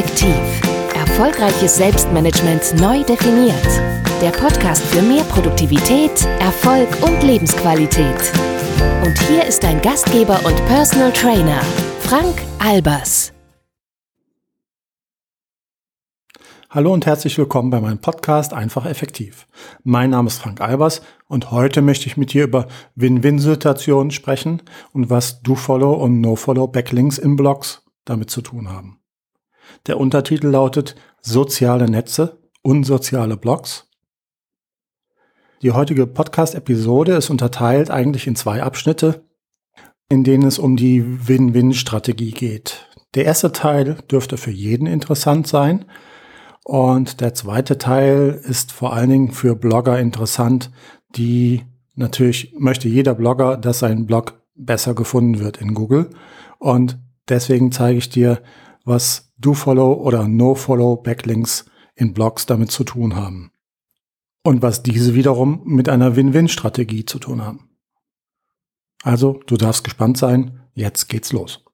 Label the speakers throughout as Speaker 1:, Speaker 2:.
Speaker 1: Effektiv. Erfolgreiches Selbstmanagement neu definiert. Der Podcast für mehr Produktivität, Erfolg und Lebensqualität. Und hier ist dein Gastgeber und Personal Trainer, Frank Albers.
Speaker 2: Hallo und herzlich willkommen bei meinem Podcast Einfach Effektiv. Mein Name ist Frank Albers und heute möchte ich mit dir über Win-Win-Situationen sprechen und was Do-Follow und No-Follow Backlinks in Blogs damit zu tun haben. Der Untertitel lautet Soziale Netze, unsoziale Blogs. Die heutige Podcast-Episode ist unterteilt eigentlich in zwei Abschnitte, in denen es um die Win-Win-Strategie geht. Der erste Teil dürfte für jeden interessant sein und der zweite Teil ist vor allen Dingen für Blogger interessant, die natürlich möchte jeder Blogger, dass sein Blog besser gefunden wird in Google. Und deswegen zeige ich dir, was Do-Follow oder No-Follow Backlinks in Blogs damit zu tun haben. Und was diese wiederum mit einer Win-Win-Strategie zu tun haben. Also, du darfst gespannt sein. Jetzt geht's los.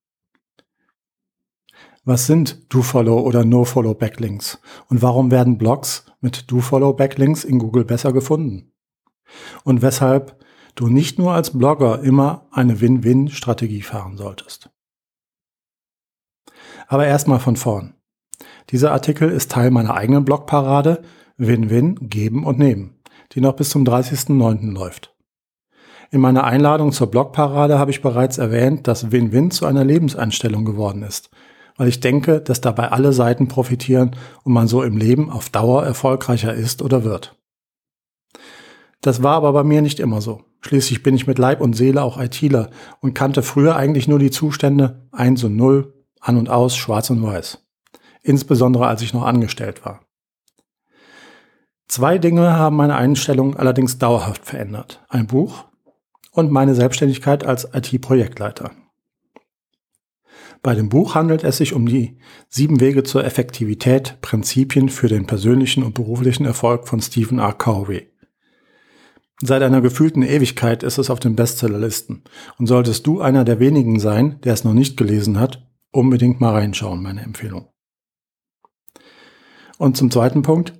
Speaker 2: Was sind Do-Follow oder No-Follow Backlinks? Und warum werden Blogs mit Do-Follow Backlinks in Google besser gefunden? Und weshalb du nicht nur als Blogger immer eine Win-Win-Strategie fahren solltest. Aber erstmal von vorn. Dieser Artikel ist Teil meiner eigenen Blogparade Win-Win geben und nehmen, die noch bis zum 30.09. läuft. In meiner Einladung zur Blogparade habe ich bereits erwähnt, dass Win-Win zu einer Lebenseinstellung geworden ist – weil ich denke, dass dabei alle Seiten profitieren und man so im Leben auf Dauer erfolgreicher ist oder wird. Das war aber bei mir nicht immer so. Schließlich bin ich mit Leib und Seele auch ITler und kannte früher eigentlich nur die Zustände 1 und 0, an und aus, schwarz und weiß. Insbesondere als ich noch angestellt war. Zwei Dinge haben meine Einstellung allerdings dauerhaft verändert. Ein Buch und meine Selbstständigkeit als IT-Projektleiter. Bei dem Buch handelt es sich um die sieben Wege zur Effektivität, Prinzipien für den persönlichen und beruflichen Erfolg von Stephen R. Covey. Seit einer gefühlten Ewigkeit ist es auf den Bestsellerlisten. Und solltest du einer der wenigen sein, der es noch nicht gelesen hat, unbedingt mal reinschauen, meine Empfehlung. Und zum zweiten Punkt.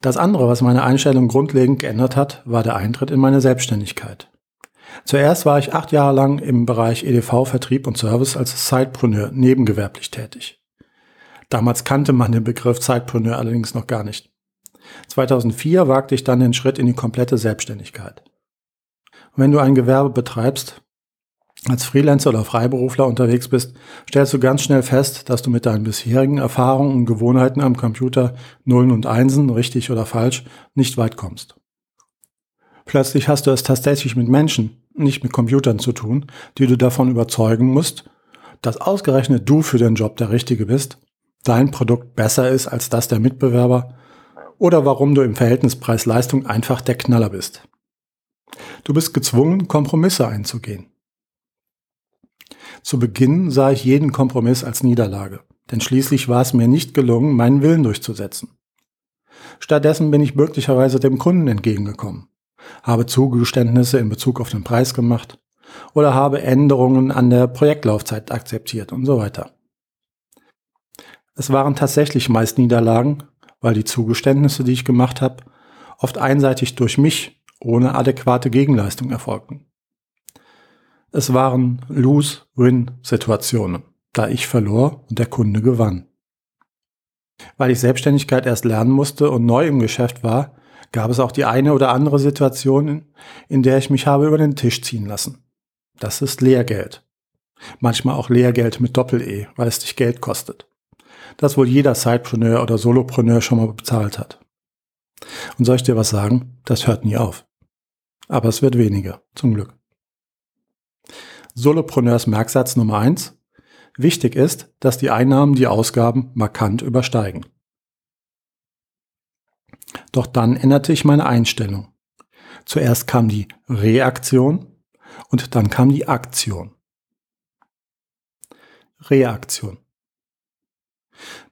Speaker 2: Das andere, was meine Einstellung grundlegend geändert hat, war der Eintritt in meine Selbstständigkeit. Zuerst war ich acht Jahre lang im Bereich EDV, Vertrieb und Service als Sidepreneur nebengewerblich tätig. Damals kannte man den Begriff Sidepreneur allerdings noch gar nicht. 2004 wagte ich dann den Schritt in die komplette Selbstständigkeit. Und wenn du ein Gewerbe betreibst, als Freelancer oder Freiberufler unterwegs bist, stellst du ganz schnell fest, dass du mit deinen bisherigen Erfahrungen und Gewohnheiten am Computer Nullen und Einsen, richtig oder falsch, nicht weit kommst. Plötzlich hast du es tatsächlich mit Menschen, nicht mit Computern zu tun, die du davon überzeugen musst, dass ausgerechnet du für den Job der Richtige bist, dein Produkt besser ist als das der Mitbewerber oder warum du im Verhältnis Preis-Leistung einfach der Knaller bist. Du bist gezwungen, Kompromisse einzugehen. Zu Beginn sah ich jeden Kompromiss als Niederlage, denn schließlich war es mir nicht gelungen, meinen Willen durchzusetzen. Stattdessen bin ich möglicherweise dem Kunden entgegengekommen habe Zugeständnisse in Bezug auf den Preis gemacht oder habe Änderungen an der Projektlaufzeit akzeptiert und so weiter. Es waren tatsächlich meist Niederlagen, weil die Zugeständnisse, die ich gemacht habe, oft einseitig durch mich ohne adäquate Gegenleistung erfolgten. Es waren Lose-Win-Situationen, da ich verlor und der Kunde gewann. Weil ich Selbstständigkeit erst lernen musste und neu im Geschäft war, gab es auch die eine oder andere Situation, in der ich mich habe über den Tisch ziehen lassen. Das ist Lehrgeld. Manchmal auch Lehrgeld mit Doppel-E, weil es dich Geld kostet. Das wohl jeder Sidepreneur oder Solopreneur schon mal bezahlt hat. Und soll ich dir was sagen? Das hört nie auf. Aber es wird weniger, zum Glück. Solopreneurs Merksatz Nummer eins: Wichtig ist, dass die Einnahmen die Ausgaben markant übersteigen. Doch dann änderte ich meine Einstellung. Zuerst kam die Reaktion und dann kam die Aktion. Reaktion.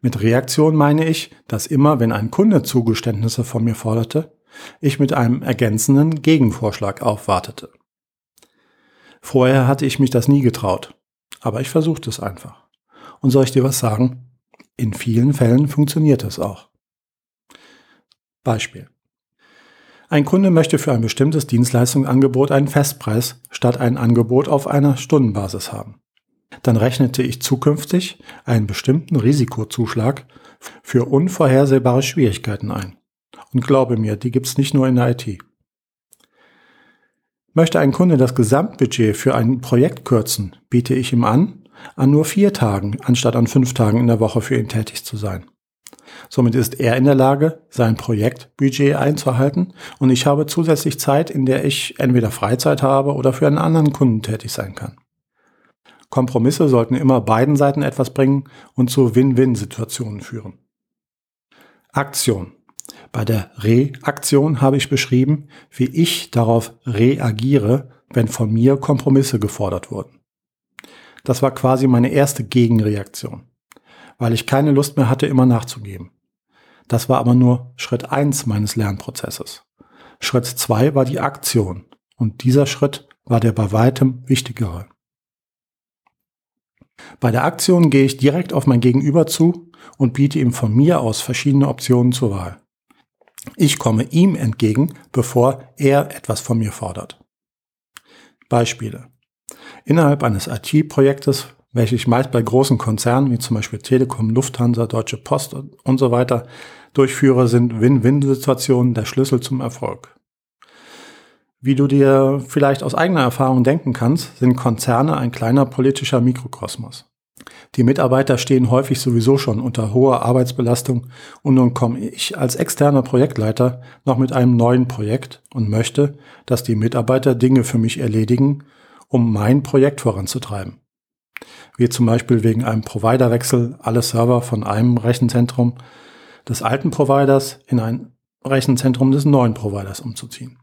Speaker 2: Mit Reaktion meine ich, dass immer, wenn ein Kunde Zugeständnisse von mir forderte, ich mit einem ergänzenden Gegenvorschlag aufwartete. Vorher hatte ich mich das nie getraut, aber ich versuchte es einfach. Und soll ich dir was sagen? in vielen Fällen funktioniert es auch. Beispiel. Ein Kunde möchte für ein bestimmtes Dienstleistungsangebot einen Festpreis statt ein Angebot auf einer Stundenbasis haben. Dann rechnete ich zukünftig einen bestimmten Risikozuschlag für unvorhersehbare Schwierigkeiten ein. Und glaube mir, die gibt's nicht nur in der IT. Möchte ein Kunde das Gesamtbudget für ein Projekt kürzen, biete ich ihm an, an nur vier Tagen anstatt an fünf Tagen in der Woche für ihn tätig zu sein. Somit ist er in der Lage, sein Projektbudget einzuhalten und ich habe zusätzlich Zeit, in der ich entweder Freizeit habe oder für einen anderen Kunden tätig sein kann. Kompromisse sollten immer beiden Seiten etwas bringen und zu Win-Win-Situationen führen. Aktion. Bei der Reaktion habe ich beschrieben, wie ich darauf reagiere, wenn von mir Kompromisse gefordert wurden. Das war quasi meine erste Gegenreaktion weil ich keine Lust mehr hatte, immer nachzugeben. Das war aber nur Schritt eins meines Lernprozesses. Schritt zwei war die Aktion und dieser Schritt war der bei weitem wichtigere. Bei der Aktion gehe ich direkt auf mein Gegenüber zu und biete ihm von mir aus verschiedene Optionen zur Wahl. Ich komme ihm entgegen, bevor er etwas von mir fordert. Beispiele. Innerhalb eines IT-Projektes welche ich meist bei großen Konzernen wie zum Beispiel Telekom, Lufthansa, Deutsche Post und so weiter durchführe, sind Win-Win-Situationen der Schlüssel zum Erfolg. Wie du dir vielleicht aus eigener Erfahrung denken kannst, sind Konzerne ein kleiner politischer Mikrokosmos. Die Mitarbeiter stehen häufig sowieso schon unter hoher Arbeitsbelastung und nun komme ich als externer Projektleiter noch mit einem neuen Projekt und möchte, dass die Mitarbeiter Dinge für mich erledigen, um mein Projekt voranzutreiben wie zum Beispiel wegen einem Providerwechsel alle Server von einem Rechenzentrum des alten Providers in ein Rechenzentrum des neuen Providers umzuziehen.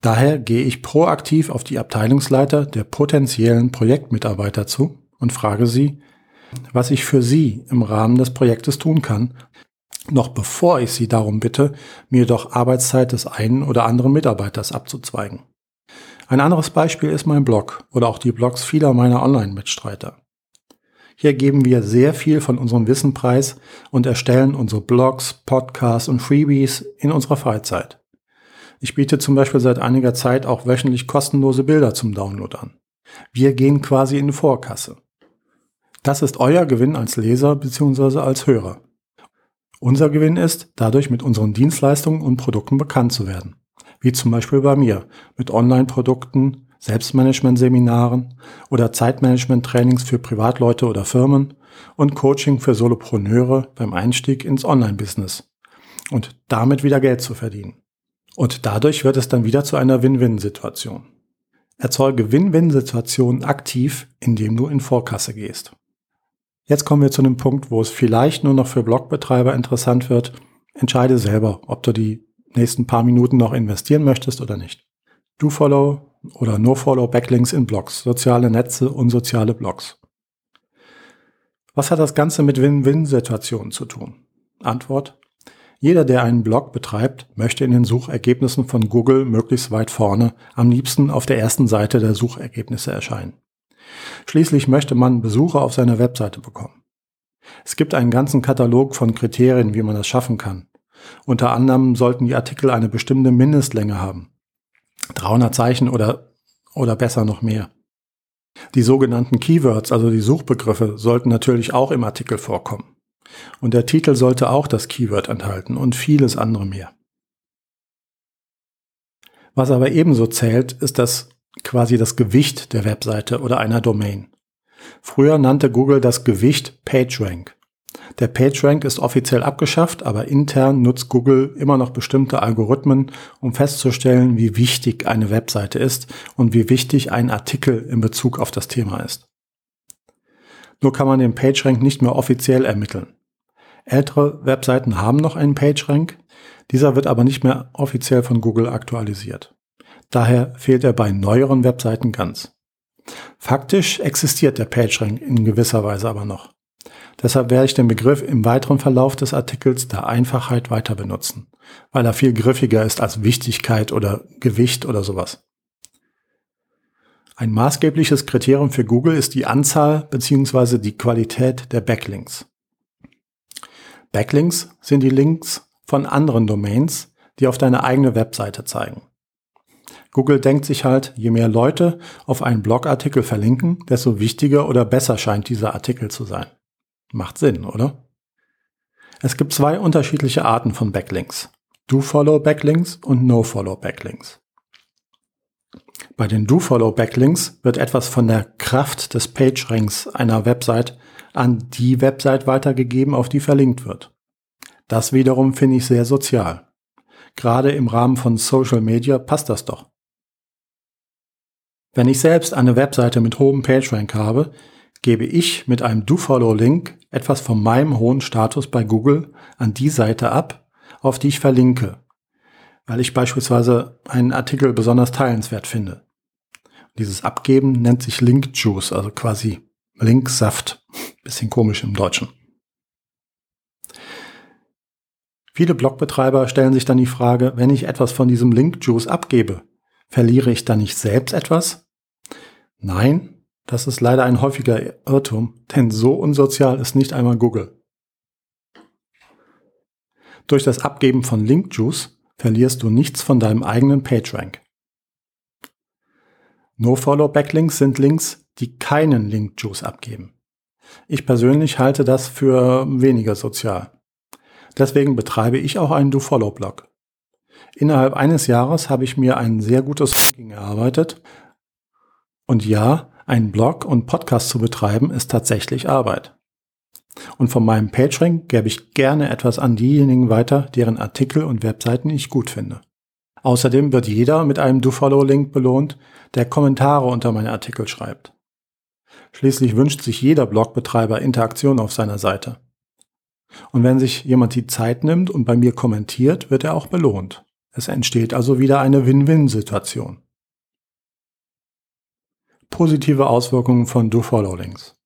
Speaker 2: Daher gehe ich proaktiv auf die Abteilungsleiter der potenziellen Projektmitarbeiter zu und frage sie, was ich für sie im Rahmen des Projektes tun kann, noch bevor ich sie darum bitte, mir doch Arbeitszeit des einen oder anderen Mitarbeiters abzuzweigen. Ein anderes Beispiel ist mein Blog oder auch die Blogs vieler meiner Online-Mitstreiter. Hier geben wir sehr viel von unserem Wissen preis und erstellen unsere Blogs, Podcasts und Freebies in unserer Freizeit. Ich biete zum Beispiel seit einiger Zeit auch wöchentlich kostenlose Bilder zum Download an. Wir gehen quasi in Vorkasse. Das ist euer Gewinn als Leser bzw. als Hörer. Unser Gewinn ist, dadurch mit unseren Dienstleistungen und Produkten bekannt zu werden wie zum Beispiel bei mir, mit Online-Produkten, Selbstmanagement-Seminaren oder Zeitmanagement-Trainings für Privatleute oder Firmen und Coaching für Solopreneure beim Einstieg ins Online-Business und damit wieder Geld zu verdienen. Und dadurch wird es dann wieder zu einer Win-Win-Situation. Erzeuge Win-Win-Situationen aktiv, indem du in Vorkasse gehst. Jetzt kommen wir zu einem Punkt, wo es vielleicht nur noch für Blogbetreiber interessant wird. Entscheide selber, ob du die nächsten paar Minuten noch investieren möchtest oder nicht. Do-Follow oder No-Follow Backlinks in Blogs, soziale Netze und soziale Blogs. Was hat das Ganze mit Win-Win-Situationen zu tun? Antwort. Jeder, der einen Blog betreibt, möchte in den Suchergebnissen von Google möglichst weit vorne, am liebsten auf der ersten Seite der Suchergebnisse erscheinen. Schließlich möchte man Besucher auf seiner Webseite bekommen. Es gibt einen ganzen Katalog von Kriterien, wie man das schaffen kann. Unter anderem sollten die Artikel eine bestimmte Mindestlänge haben. 300 Zeichen oder, oder besser noch mehr. Die sogenannten Keywords, also die Suchbegriffe, sollten natürlich auch im Artikel vorkommen. Und der Titel sollte auch das Keyword enthalten und vieles andere mehr. Was aber ebenso zählt, ist das quasi das Gewicht der Webseite oder einer Domain. Früher nannte Google das Gewicht PageRank. Der PageRank ist offiziell abgeschafft, aber intern nutzt Google immer noch bestimmte Algorithmen, um festzustellen, wie wichtig eine Webseite ist und wie wichtig ein Artikel in Bezug auf das Thema ist. Nur kann man den PageRank nicht mehr offiziell ermitteln. Ältere Webseiten haben noch einen PageRank, dieser wird aber nicht mehr offiziell von Google aktualisiert. Daher fehlt er bei neueren Webseiten ganz. Faktisch existiert der PageRank in gewisser Weise aber noch. Deshalb werde ich den Begriff im weiteren Verlauf des Artikels der Einfachheit weiter benutzen, weil er viel griffiger ist als Wichtigkeit oder Gewicht oder sowas. Ein maßgebliches Kriterium für Google ist die Anzahl bzw. die Qualität der Backlinks. Backlinks sind die Links von anderen Domains, die auf deine eigene Webseite zeigen. Google denkt sich halt, je mehr Leute auf einen Blogartikel verlinken, desto wichtiger oder besser scheint dieser Artikel zu sein. Macht Sinn, oder? Es gibt zwei unterschiedliche Arten von Backlinks. Do-Follow-Backlinks und No-Follow-Backlinks. Bei den Do-Follow-Backlinks wird etwas von der Kraft des PageRanks einer Website an die Website weitergegeben, auf die verlinkt wird. Das wiederum finde ich sehr sozial. Gerade im Rahmen von Social Media passt das doch. Wenn ich selbst eine Webseite mit hohem PageRank habe, gebe ich mit einem Do-Follow-Link etwas von meinem hohen Status bei Google an die Seite ab, auf die ich verlinke, weil ich beispielsweise einen Artikel besonders teilenswert finde. Dieses Abgeben nennt sich Link Juice, also quasi Linksaft. Bisschen komisch im Deutschen. Viele Blogbetreiber stellen sich dann die Frage, wenn ich etwas von diesem Link Juice abgebe, verliere ich dann nicht selbst etwas? Nein, das ist leider ein häufiger Irrtum, denn so unsozial ist nicht einmal Google. Durch das Abgeben von Linkjuice verlierst du nichts von deinem eigenen PageRank. No-Follow-Backlinks sind Links, die keinen Linkjuice abgeben. Ich persönlich halte das für weniger sozial. Deswegen betreibe ich auch einen Do-Follow-Blog. Innerhalb eines Jahres habe ich mir ein sehr gutes Ranking erarbeitet und ja, einen Blog und Podcast zu betreiben ist tatsächlich Arbeit. Und von meinem PageRank gebe ich gerne etwas an diejenigen weiter, deren Artikel und Webseiten ich gut finde. Außerdem wird jeder mit einem DoFollow-Link belohnt, der Kommentare unter meine Artikel schreibt. Schließlich wünscht sich jeder Blogbetreiber Interaktion auf seiner Seite. Und wenn sich jemand die Zeit nimmt und bei mir kommentiert, wird er auch belohnt. Es entsteht also wieder eine Win-Win-Situation positive Auswirkungen von Do-Follow-Links.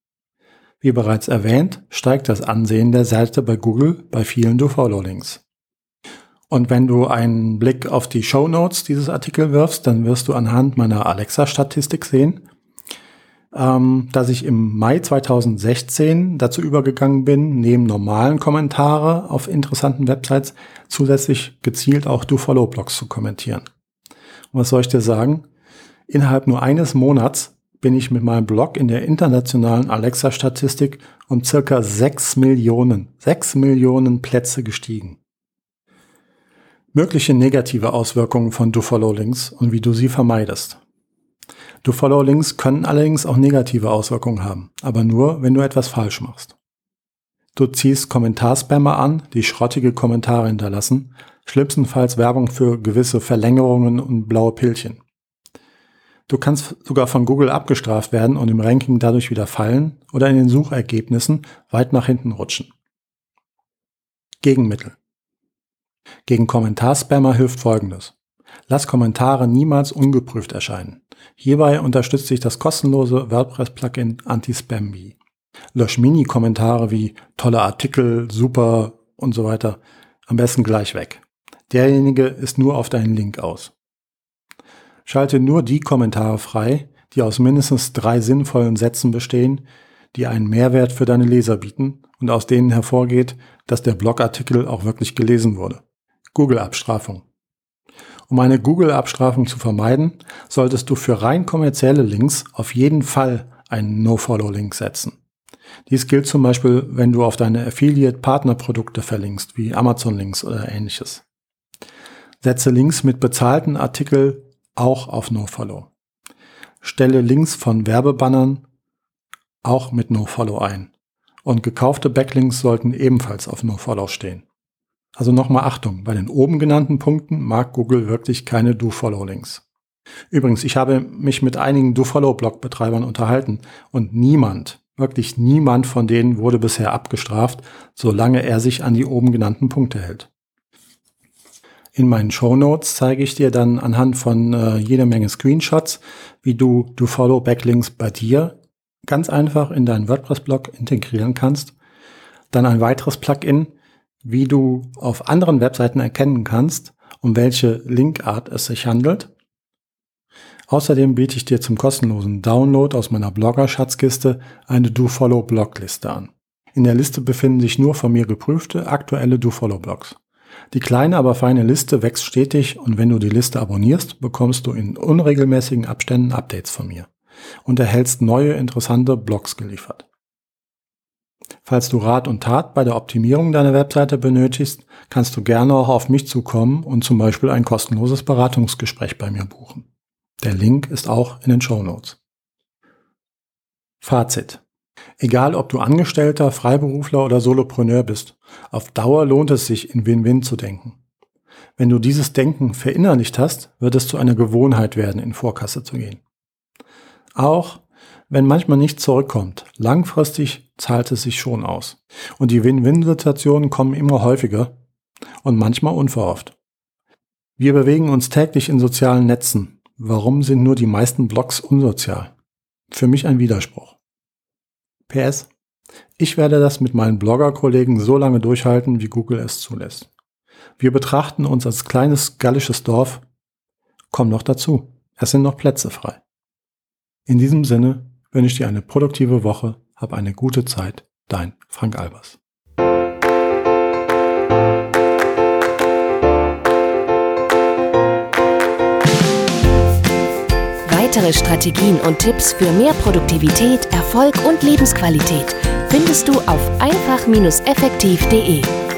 Speaker 2: Wie bereits erwähnt, steigt das Ansehen der Seite bei Google bei vielen Do-Follow-Links. Und wenn du einen Blick auf die Show Notes dieses Artikel wirfst, dann wirst du anhand meiner Alexa-Statistik sehen, ähm, dass ich im Mai 2016 dazu übergegangen bin, neben normalen Kommentare auf interessanten Websites zusätzlich gezielt auch Do-Follow-Blogs zu kommentieren. Und was soll ich dir sagen? Innerhalb nur eines Monats bin ich mit meinem Blog in der internationalen Alexa-Statistik um circa 6 Millionen, 6 Millionen Plätze gestiegen. Mögliche negative Auswirkungen von Do-Follow-Links und wie du sie vermeidest. Do-Follow-Links können allerdings auch negative Auswirkungen haben, aber nur, wenn du etwas falsch machst. Du ziehst Kommentarspammer an, die schrottige Kommentare hinterlassen, schlimmstenfalls Werbung für gewisse Verlängerungen und blaue Pillchen. Du kannst sogar von Google abgestraft werden und im Ranking dadurch wieder fallen oder in den Suchergebnissen weit nach hinten rutschen. Gegenmittel. Gegen Kommentarspammer hilft Folgendes. Lass Kommentare niemals ungeprüft erscheinen. Hierbei unterstützt sich das kostenlose WordPress-Plugin Anti-Spam-Me. Lösch Mini-Kommentare wie tolle Artikel, super und so weiter am besten gleich weg. Derjenige ist nur auf deinen Link aus. Schalte nur die Kommentare frei, die aus mindestens drei sinnvollen Sätzen bestehen, die einen Mehrwert für deine Leser bieten und aus denen hervorgeht, dass der Blogartikel auch wirklich gelesen wurde. Google-Abstrafung. Um eine Google-Abstrafung zu vermeiden, solltest du für rein kommerzielle Links auf jeden Fall einen No-Follow-Link setzen. Dies gilt zum Beispiel, wenn du auf deine Affiliate-Partnerprodukte verlinkst, wie Amazon-Links oder ähnliches. Setze Links mit bezahlten Artikel auch auf NoFollow. Stelle Links von Werbebannern auch mit NoFollow ein. Und gekaufte Backlinks sollten ebenfalls auf NoFollow stehen. Also nochmal Achtung, bei den oben genannten Punkten mag Google wirklich keine Do-Follow-Links. Übrigens, ich habe mich mit einigen Do-Follow-Blog-Betreibern unterhalten und niemand, wirklich niemand von denen wurde bisher abgestraft, solange er sich an die oben genannten Punkte hält. In meinen Show Notes zeige ich dir dann anhand von äh, jede Menge Screenshots, wie du du Follow Backlinks bei dir ganz einfach in deinen WordPress-Blog integrieren kannst. Dann ein weiteres Plugin, wie du auf anderen Webseiten erkennen kannst, um welche Linkart es sich handelt. Außerdem biete ich dir zum kostenlosen Download aus meiner Blogger-Schatzkiste eine Do-Follow-Blogliste an. In der Liste befinden sich nur von mir geprüfte aktuelle DoFollow-Blogs. Die kleine, aber feine Liste wächst stetig und wenn du die Liste abonnierst, bekommst du in unregelmäßigen Abständen Updates von mir und erhältst neue interessante Blogs geliefert. Falls du Rat und Tat bei der Optimierung deiner Webseite benötigst, kannst du gerne auch auf mich zukommen und zum Beispiel ein kostenloses Beratungsgespräch bei mir buchen. Der Link ist auch in den Show Notes. Fazit. Egal ob du Angestellter, Freiberufler oder Solopreneur bist, auf Dauer lohnt es sich, in Win-Win zu denken. Wenn du dieses Denken verinnerlicht hast, wird es zu einer Gewohnheit werden, in Vorkasse zu gehen. Auch wenn manchmal nichts zurückkommt, langfristig zahlt es sich schon aus. Und die Win-Win-Situationen kommen immer häufiger und manchmal unverhofft. Wir bewegen uns täglich in sozialen Netzen. Warum sind nur die meisten Blogs unsozial? Für mich ein Widerspruch. PS. Ich werde das mit meinen Blogger-Kollegen so lange durchhalten, wie Google es zulässt. Wir betrachten uns als kleines gallisches Dorf. Komm noch dazu. Es sind noch Plätze frei. In diesem Sinne wünsche ich dir eine produktive Woche, hab eine gute Zeit. Dein Frank Albers.
Speaker 1: Weitere Strategien und Tipps für mehr Produktivität, Erfolg und Lebensqualität findest du auf einfach-effektiv.de.